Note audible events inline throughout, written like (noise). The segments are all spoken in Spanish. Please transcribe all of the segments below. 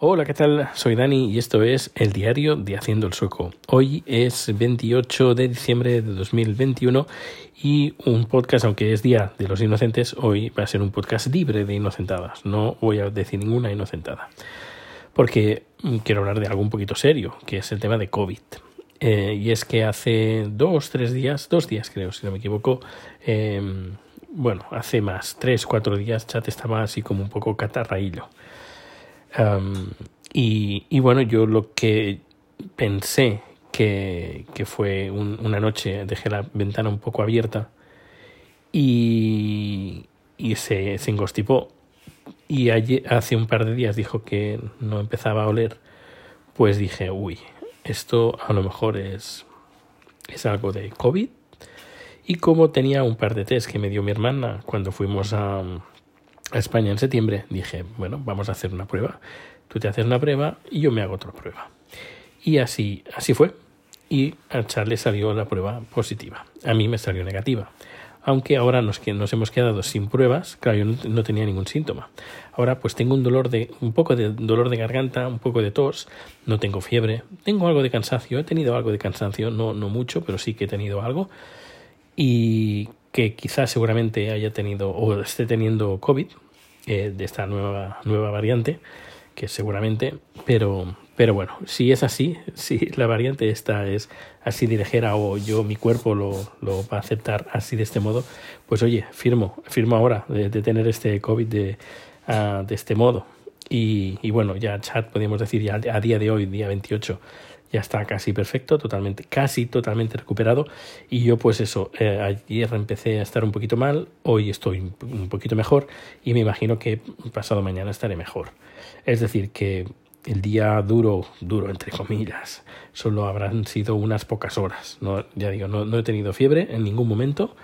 Hola, ¿qué tal? Soy Dani y esto es el diario de Haciendo el Sueco. Hoy es 28 de diciembre de 2021 y un podcast, aunque es Día de los Inocentes, hoy va a ser un podcast libre de inocentadas. No voy a decir ninguna inocentada. Porque quiero hablar de algo un poquito serio, que es el tema de COVID. Eh, y es que hace dos, tres días, dos días creo, si no me equivoco, eh, bueno, hace más, tres, cuatro días, Chat estaba así como un poco catarraillo y, bueno, yo lo que pensé que, que fue una noche, dejé la ventana un poco abierta y, y se, se engostipó. Y hace un par de días dijo que no empezaba a oler. Pues dije, uy, esto a lo mejor es, es algo de COVID. Y como tenía un par de test que me dio mi hermana cuando fuimos a, a España en septiembre, dije, bueno, vamos a hacer una prueba. Tú te haces una prueba y yo me hago otra prueba. Y así, así fue. Y a Charles salió la prueba positiva. A mí me salió negativa. Aunque ahora nos, nos hemos quedado sin pruebas, claro, yo no, tenía ningún síntoma. Ahora pues tengo un dolor de, un poco de dolor de garganta, un poco de tos, no tengo fiebre, tengo algo de cansancio, he tenido algo de cansancio, no, no mucho, pero sí que he tenido algo. Y que quizás seguramente haya tenido o esté teniendo COVID eh, de esta nueva, nueva variante, que seguramente, pero, pero bueno, si es así, (laughs) si la variante esta es así de ligera o yo, mi cuerpo lo, lo va a aceptar así de este modo, pues oye, firmo, firmo ahora de, tener este COVID de, uh, de este modo. Y, y, bueno, ya chat podríamos decir ya a día de hoy, día 28, ya está casi perfecto, totalmente, casi totalmente recuperado. Y yo, pues eso, eh, ayer empecé a estar un poquito mal, hoy estoy un poquito mejor y me imagino que pasado mañana estaré mejor. Es decir, que el día duro, duro entre comillas, solo habrán sido unas pocas horas. No, ya digo, no, no he tenido fiebre en ningún momento.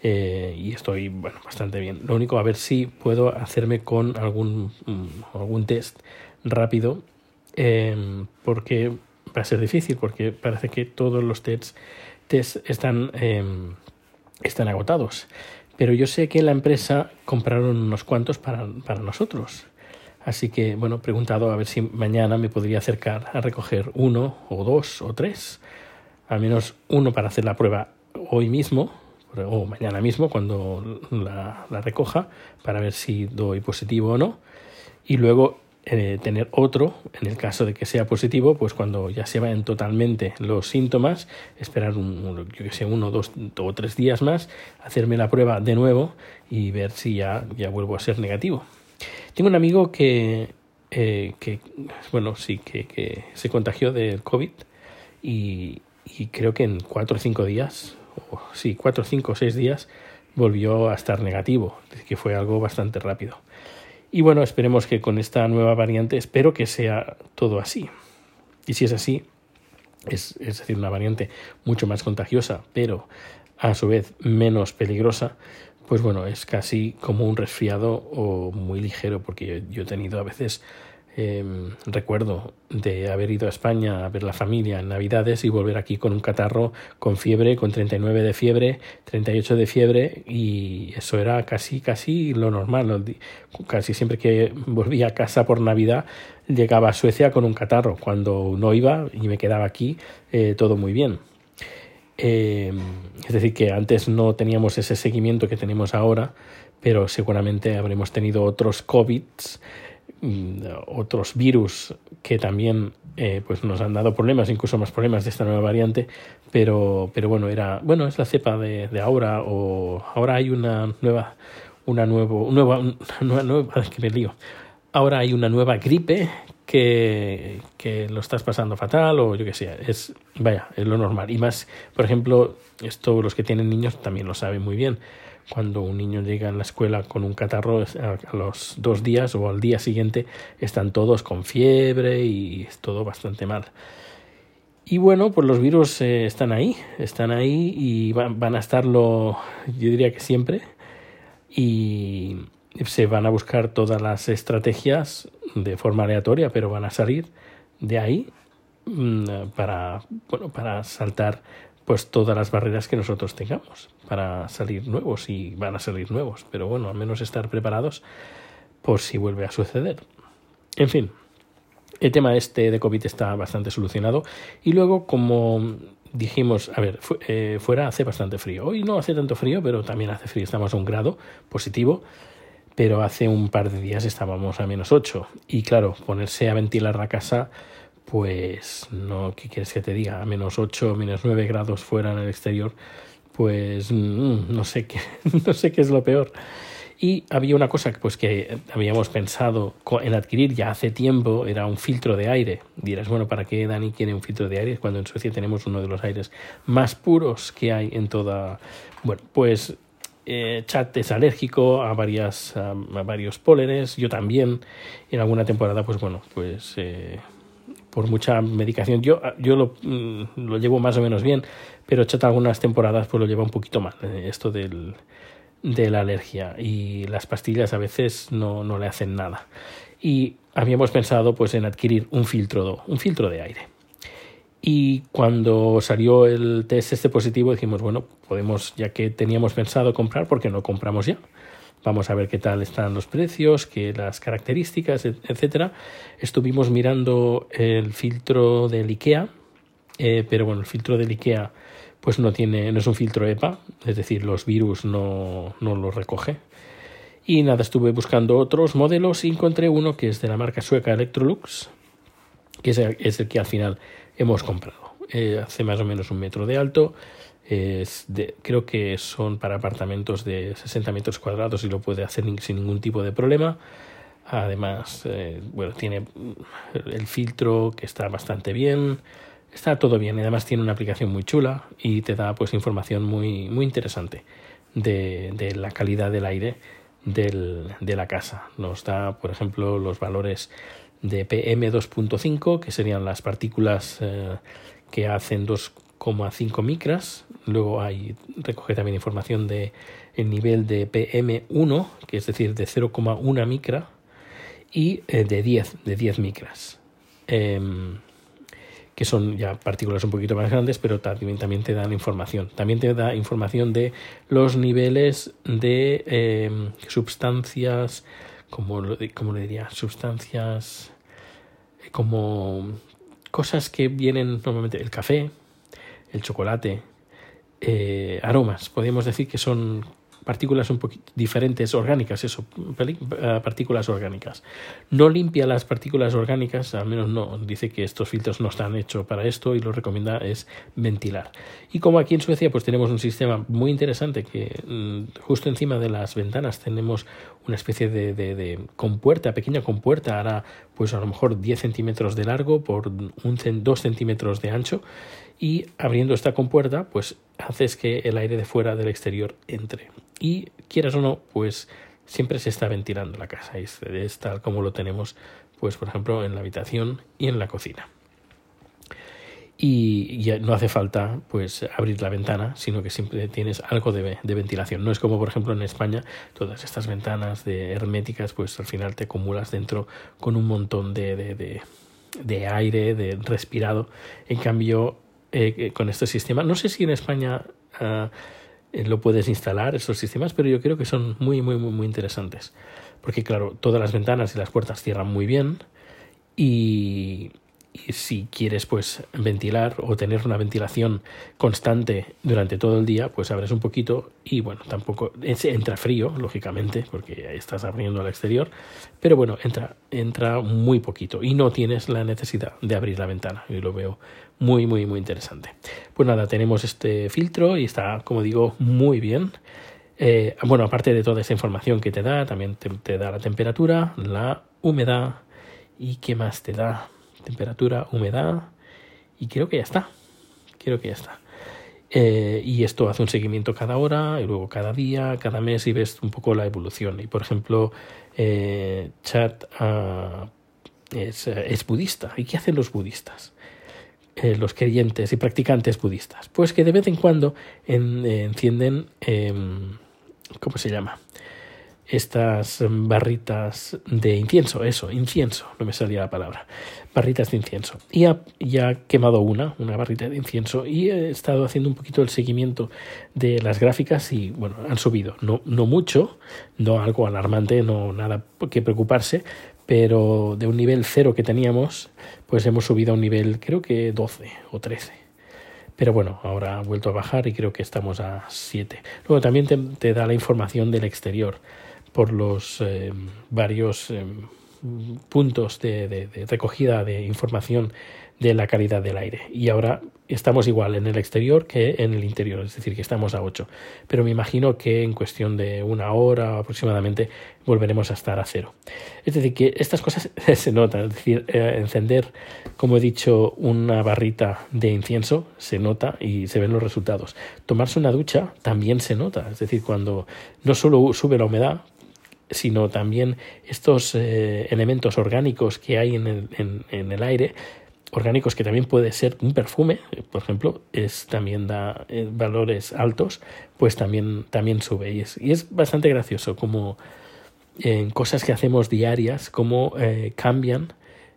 Eh, y estoy bueno bastante bien. Lo único a ver si puedo hacerme con algún mm, algún test rápido eh, porque va a ser difícil porque parece que todos los tests, están, em, están agotados. Pero yo sé que la empresa compraron unos cuantos para, para nosotros. Así que, bueno, he preguntado a ver si mañana me podría acercar a recoger uno o dos o tres. Al menos uno para hacer la prueba hoy mismo o mañana mismo cuando la recoja para ver si doy positivo o no. Y luego eh, tener otro, en el caso de que sea positivo, pues cuando ya se vayan totalmente los síntomas, esperar un, yo que sé, uno, dos o tres días más, hacerme la prueba de nuevo y ver si ya, ya vuelvo a ser negativo. Tengo un amigo que, eh, que bueno, sí, que, que, se contagió del COVID y, y creo que en cuatro o cinco días, o sí, cuatro, cinco o seis días, volvió a estar negativo, que fue algo bastante rápido. Y bueno, esperemos que con esta nueva variante, espero que sea todo así. Y si es así, es, es decir, una variante mucho más contagiosa, pero a su vez menos peligrosa, pues bueno, es casi como un resfriado o muy ligero, porque yo he tenido a veces Em, recuerdo de haber ido a España a ver la familia en Navidades y volver aquí con un catarro, con fiebre, con 39 de fiebre, 38 de fiebre y eso era casi, casi lo normal. Casi siempre que volvía a casa por Navidad llegaba a Suecia con un catarro. Cuando no iba y me quedaba aquí, eh, todo muy bien. Em, es decir, que antes no teníamos ese seguimiento que tenemos ahora, pero seguramente habremos tenido otros COVIDs otros virus que también eh, pues nos han dado problemas, incluso más problemas de esta nueva variante, pero, pero bueno, era, bueno, es la cepa de, de ahora, o ahora hay una nueva, una nuevo, nueva, una nueva, (laughs) que me lío. Ahora hay una nueva gripe que, que lo estás pasando fatal o yo que sé, es, vaya, es lo normal. Y más, por ejemplo, esto los que tienen niños también lo saben muy bien cuando un niño llega a la escuela con un catarro, a los dos días o al día siguiente están todos con fiebre y es todo bastante mal. Y bueno, pues los virus eh, están ahí, están ahí y van, van, a estarlo, yo diría que siempre. Y se van a buscar todas las estrategias de forma aleatoria, pero van a salir de ahí mm, para, bueno, para saltar pues todas las barreras que nosotros tengamos para salir nuevos y van a salir nuevos, pero bueno, al menos estar preparados por si vuelve a suceder. En fin, el tema este de COVID está bastante solucionado. Y luego, como dijimos, a ver, eh, fuera hace bastante frío. Hoy no hace tanto frío, pero también hace frío. Estamos a un grado positivo, pero hace un par de días estábamos a menos 8. Y claro, ponerse a ventilar la casa, pues no, ¿qué quieres que te diga? A menos 8, menos 9 grados fuera en el exterior, pues mm, no sé qué, (laughs) no sé qué es lo peor. Y había una cosa pues, que habíamos pensado en adquirir ya hace tiempo, era un filtro de aire. Dirás, bueno, ¿para qué Dani quiere un filtro de aire cuando en Suecia tenemos uno de los aires más puros que hay en toda... Bueno, pues eh, Chat es alérgico a, varias, a, varios pólenes, yo también. En alguna temporada, pues bueno, pues... Eh, por mucha medicación. Yo, yo lo, mm, lo, llevo más o menos bien, pero Chat algunas temporadas pues lo lleva un poquito mal. Eh, esto del, de la alergia y las pastillas a veces no, no le hacen nada. Y habíamos pensado pues en adquirir un filtro, un filtro de aire. Y cuando salió el test este positivo dijimos, bueno, podemos, ya que teníamos pensado comprar, porque no compramos ya? Vamos a ver qué tal están los precios, qué las características, etcétera. Estuvimos mirando el filtro del IKEA, eh, pero bueno, el filtro del IKEA pues no tiene, no es un filtro EPA, es decir, los virus no, no los recoge. Y nada, estuve buscando otros modelos y encontré uno que es de la marca sueca Electrolux, que es el, que al final hemos comprado. Eh, hace más o menos un metro de alto. Creo que son para apartamentos de 60 metros cuadrados y lo puede hacer sin ningún tipo de problema. Además, eh, bueno, tiene el filtro que está bastante bien está todo bien y además tiene una aplicación muy chula y te da pues información muy, muy interesante de, de la calidad del aire de la casa. Nos da, por ejemplo, los valores de PM2.5, que serían las partículas eh, que hacen 2,5 micras. Luego hay, recoge también información de el nivel de PM1, que es decir, de 0,1 micra, y eh, de 10, de 10 micras. Em, que son ya partículas un poquito más grandes, pero también, también te dan información. También te da información de los niveles de em, sustancias, como, como le diría, sustancias eh, como cosas que vienen normalmente, el café, el chocolate, eh, aromas. Podríamos decir que son partículas un poquito diferentes, orgánicas, eso, eh, partículas orgánicas. No limpia las partículas orgánicas, al menos no, dice que estos filtros no están hechos para esto y lo recomienda es ventilar. Y como aquí en Suecia pues tenemos un sistema muy interesante que mm, justo encima de las ventanas tenemos una especie de, compuerta, pequeña compuerta, hará pues a lo mejor 10 centímetros de largo por un, 2 centímetros de ancho y abriendo esta compuerta pues haces que el aire de fuera del exterior entre y quieras o no, pues siempre se está ventilando la casa. Es, es tal como lo tenemos, pues por ejemplo, en la habitación y en la cocina. Y ya no hace falta pues abrir la ventana, sino que siempre tienes algo de, de, ventilación. No es como por ejemplo en España, todas estas ventanas de herméticas, pues al final te acumulas dentro con un montón de, de, de aire, de respirado. En cambio, eh, con este sistema, no sé si en España uh, eh, lo puedes instalar, esos sistemas, pero yo creo que son muy, muy, muy, muy interesantes. Porque, claro, todas las ventanas y las puertas cierran muy bien y, y si quieres pues ventilar o tener una ventilación constante durante todo el día, pues abres un poquito y bueno, tampoco entra frío, lógicamente, porque estás abriendo al exterior, pero bueno, entra, entra muy poquito y no tienes la necesidad de abrir la ventana. Y lo veo muy, muy, muy interesante. Pues nada, tenemos este filtro y está, como digo, muy bien. Eh, bueno, aparte de toda esa información que te da, también te, te da la temperatura, la humedad y qué más te da temperatura, humedad y creo que ya está. Creo que ya está. Eh, y esto hace un seguimiento cada hora y luego cada día, cada mes y ves un poco la evolución. Y por ejemplo, eh, Chat uh, es, budista. ¿Y qué hacen los budistas? Eh, los creyentes y practicantes budistas. Pues que de vez en cuando en, encienden, em, ¿cómo se llama? Estas barritas de incienso, eso, incienso, no me salía la palabra, barritas de incienso. Y ha, ya quemado una, una barrita de incienso, y he estado haciendo un poquito el seguimiento de las gráficas y, bueno, han subido, no, no mucho, no algo alarmante, no nada que preocuparse, pero de un nivel cero que teníamos, pues hemos subido a un nivel creo que 12 o 13. Pero bueno, ahora ha vuelto a bajar y creo que estamos a 7. Luego también te, da la información del exterior por los eh, varios eh, puntos de, recogida de información de la calidad del aire. Y ahora estamos igual en el exterior que en el interior, es decir, que estamos a 8. Pero me imagino que en cuestión de una hora aproximadamente volveremos a estar a cero. Es decir, que estas cosas (laughs) se notan. Es decir, eh, encender, como he dicho, una barrita de incienso se nota y se ven los resultados. Tomarse una ducha también se nota. Es decir, cuando no solo sube la humedad, sino también estos eh, elementos orgánicos que hay en el, en el aire orgánicos que también puede ser un perfume, por ejemplo, es también da eh, valores altos, pues también, también sube. Y es, y es bastante gracioso como en cosas que hacemos diarias, cómo eh, cambian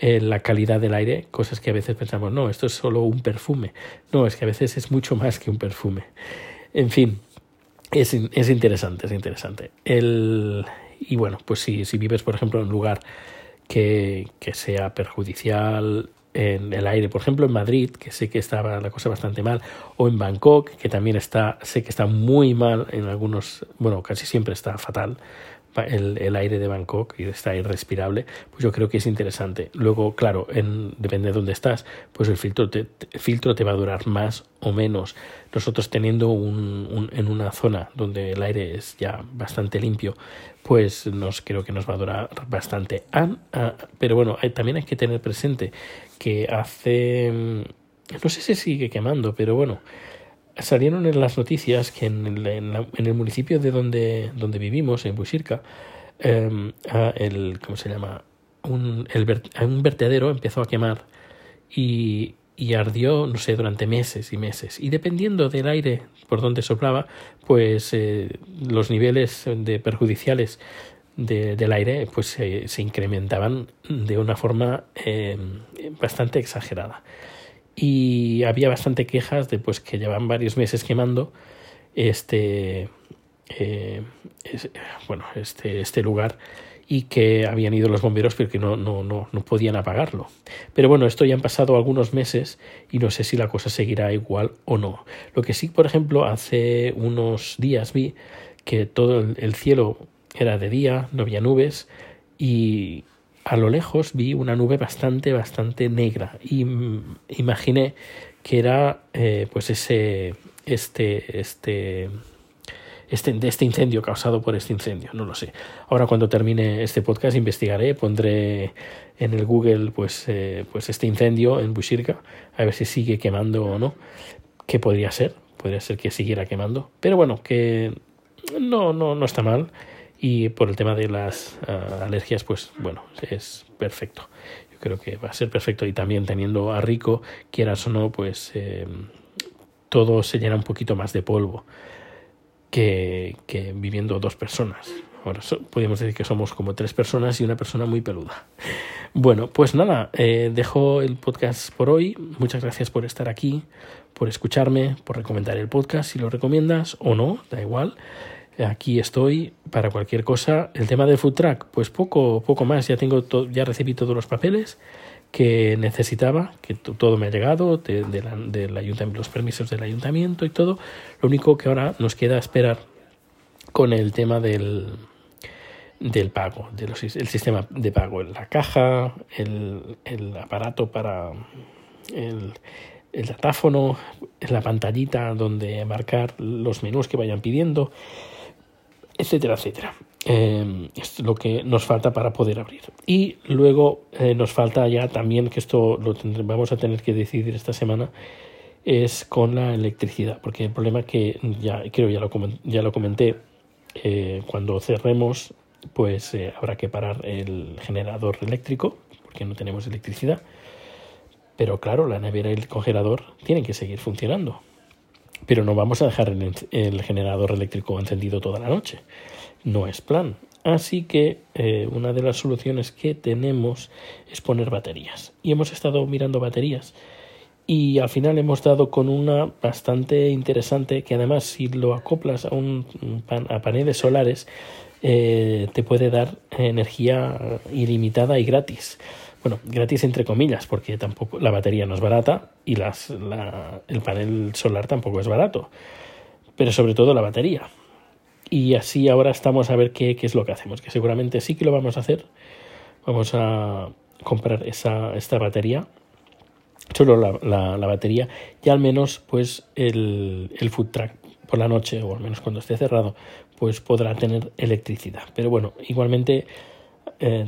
la calidad del aire, cosas que a veces pensamos, no, esto es solo un perfume. No, es que a veces es mucho más que un perfume. En fin, es, es interesante, es interesante. El, y bueno, pues si, si vives, por ejemplo, en un lugar que, que sea perjudicial en el aire, por ejemplo en Madrid, que sé que estaba la cosa bastante mal, o en Bangkok, que también está, sé que está muy mal en algunos, bueno, casi siempre está fatal el, el aire de Bangkok y está irrespirable, pues yo creo que es interesante. Luego, claro, en, depende de dónde estás, pues el filtro te, filtro te va a durar más o menos. Nosotros teniendo un, un, en una zona donde el aire es ya bastante limpio, pues nos creo que nos va a durar bastante. Ah, ah, pero bueno, también hay que tener presente que hace... Mm, no sé si sigue quemando, pero bueno, salieron en las noticias que en el, en, el municipio de donde, donde vivimos, en Bushirka, eh, el, ¿cómo se llama? Un, el, un vertedero empezó a quemar y, y ardió, no sé, durante meses y meses. Y dependiendo del aire por donde soplaba, pues eh, los niveles de perjudiciales de, del aire pues se incrementaban de una forma eh, bastante exagerada y había bastante quejas de pues que llevan varios meses quemando este eh, bueno este este lugar y que habían ido los bomberos pero que no, no, no, no podían apagarlo. Pero bueno, esto ya han pasado algunos meses y no sé si la cosa seguirá igual o no. Lo que sí, por ejemplo, hace unos días vi que todo el cielo era de día, no había nubes y a lo lejos vi una nube bastante, bastante negra y imaginé que era eh, pues ese, este, este, este, de este incendio causado por este incendio, no lo sé. Ahora cuando termine este podcast investigaré, pondré en el Google pues, eh, pues este incendio en Bushirka, a ver si sigue quemando o no, que podría ser, podría ser que siguiera quemando, pero bueno, que no, no, no está mal. Y por el tema de las uh, alergias, pues bueno, es perfecto. Yo creo que va a ser perfecto. Y también teniendo a Rico, quieras o no, pues eh, todo se llena un poquito más de polvo que, viviendo dos personas. Ahora so, podemos decir que somos como tres personas y una persona muy peluda. Bueno, pues nada, eh, dejo el podcast por hoy. Muchas gracias por estar aquí, por escucharme, por recomendar el podcast si lo recomiendas o no, da igual aquí estoy para cualquier cosa. El tema del food track, pues poco, poco más. Ya tengo, ya recibí todos los papeles que necesitaba, que todo me ha llegado, de, la, del ayuntamiento, los permisos del ayuntamiento y todo. Lo único que ahora nos queda esperar con el tema del, del pago, de el sistema de pago, la caja, el, el aparato para el, el datáfono, la pantallita donde marcar los menús que vayan pidiendo etcétera, etcétera. Eh, es lo que nos falta para poder abrir. Y luego eh, nos falta ya también, que esto lo vamos a tener que decidir esta semana, es con la electricidad, porque el problema que ya creo ya lo, ya lo comenté, eh, cuando cerremos, pues eh, habrá que parar el generador eléctrico, porque no tenemos electricidad. Pero claro, la nevera y el congelador tienen que seguir funcionando pero no vamos a dejar el, generador eléctrico encendido toda la noche. No es plan. Así que eh, una de las soluciones que tenemos es poner baterías. Y hemos estado mirando baterías y al final hemos dado con una bastante interesante que además si lo acoplas a, un, a paneles solares eh, te puede dar energía ilimitada y gratis. Bueno, gratis entre comillas, porque tampoco la batería no es barata y las, la, el panel solar tampoco es barato, pero sobre todo la batería. Y así ahora estamos a ver qué, qué es lo que hacemos, que seguramente sí que lo vamos a hacer. Vamos a comprar esa, esta batería solo la, la, batería y al menos pues el, el food track por la noche o al menos cuando esté cerrado pues podrá tener electricidad pero bueno igualmente eh,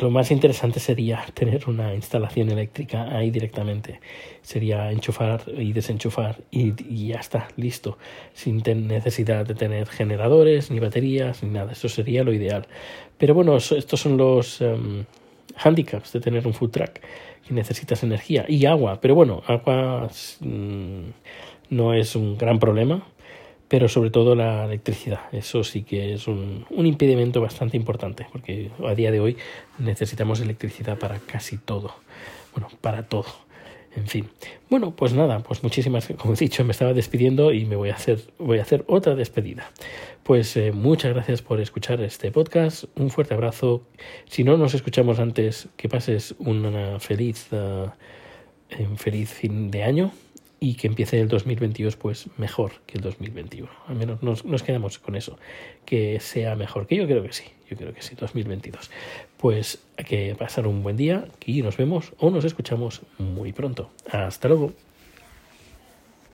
lo más interesante sería tener una instalación eléctrica ahí directamente. Sería enchufar y desenchufar y, ya está listo. Sin necesidad de tener generadores ni baterías ni nada. Eso sería lo ideal. Pero bueno estos son los um, handicaps de tener un food track que necesitas energía y agua, pero bueno, agua mm, no es un gran problema, pero sobre todo la electricidad, eso sí que es un, un impedimento bastante importante, porque a día de hoy necesitamos electricidad para casi todo, bueno, para todo. En fin. Bueno, pues nada, pues muchísimas, como he dicho, me estaba despidiendo y me voy a hacer, voy a hacer otra despedida. Pues eh, muchas gracias por escuchar este podcast. Un fuerte abrazo. Si no nos escuchamos antes, que pases una feliz, uh, feliz fin de año y que empiece el 2022 pues mejor que el 2021. Al menos nos, quedamos con eso, que sea mejor, que yo creo que sí, yo creo que sí, 2022. Pues que pasar un buen día y nos vemos o nos escuchamos muy pronto. Hasta luego.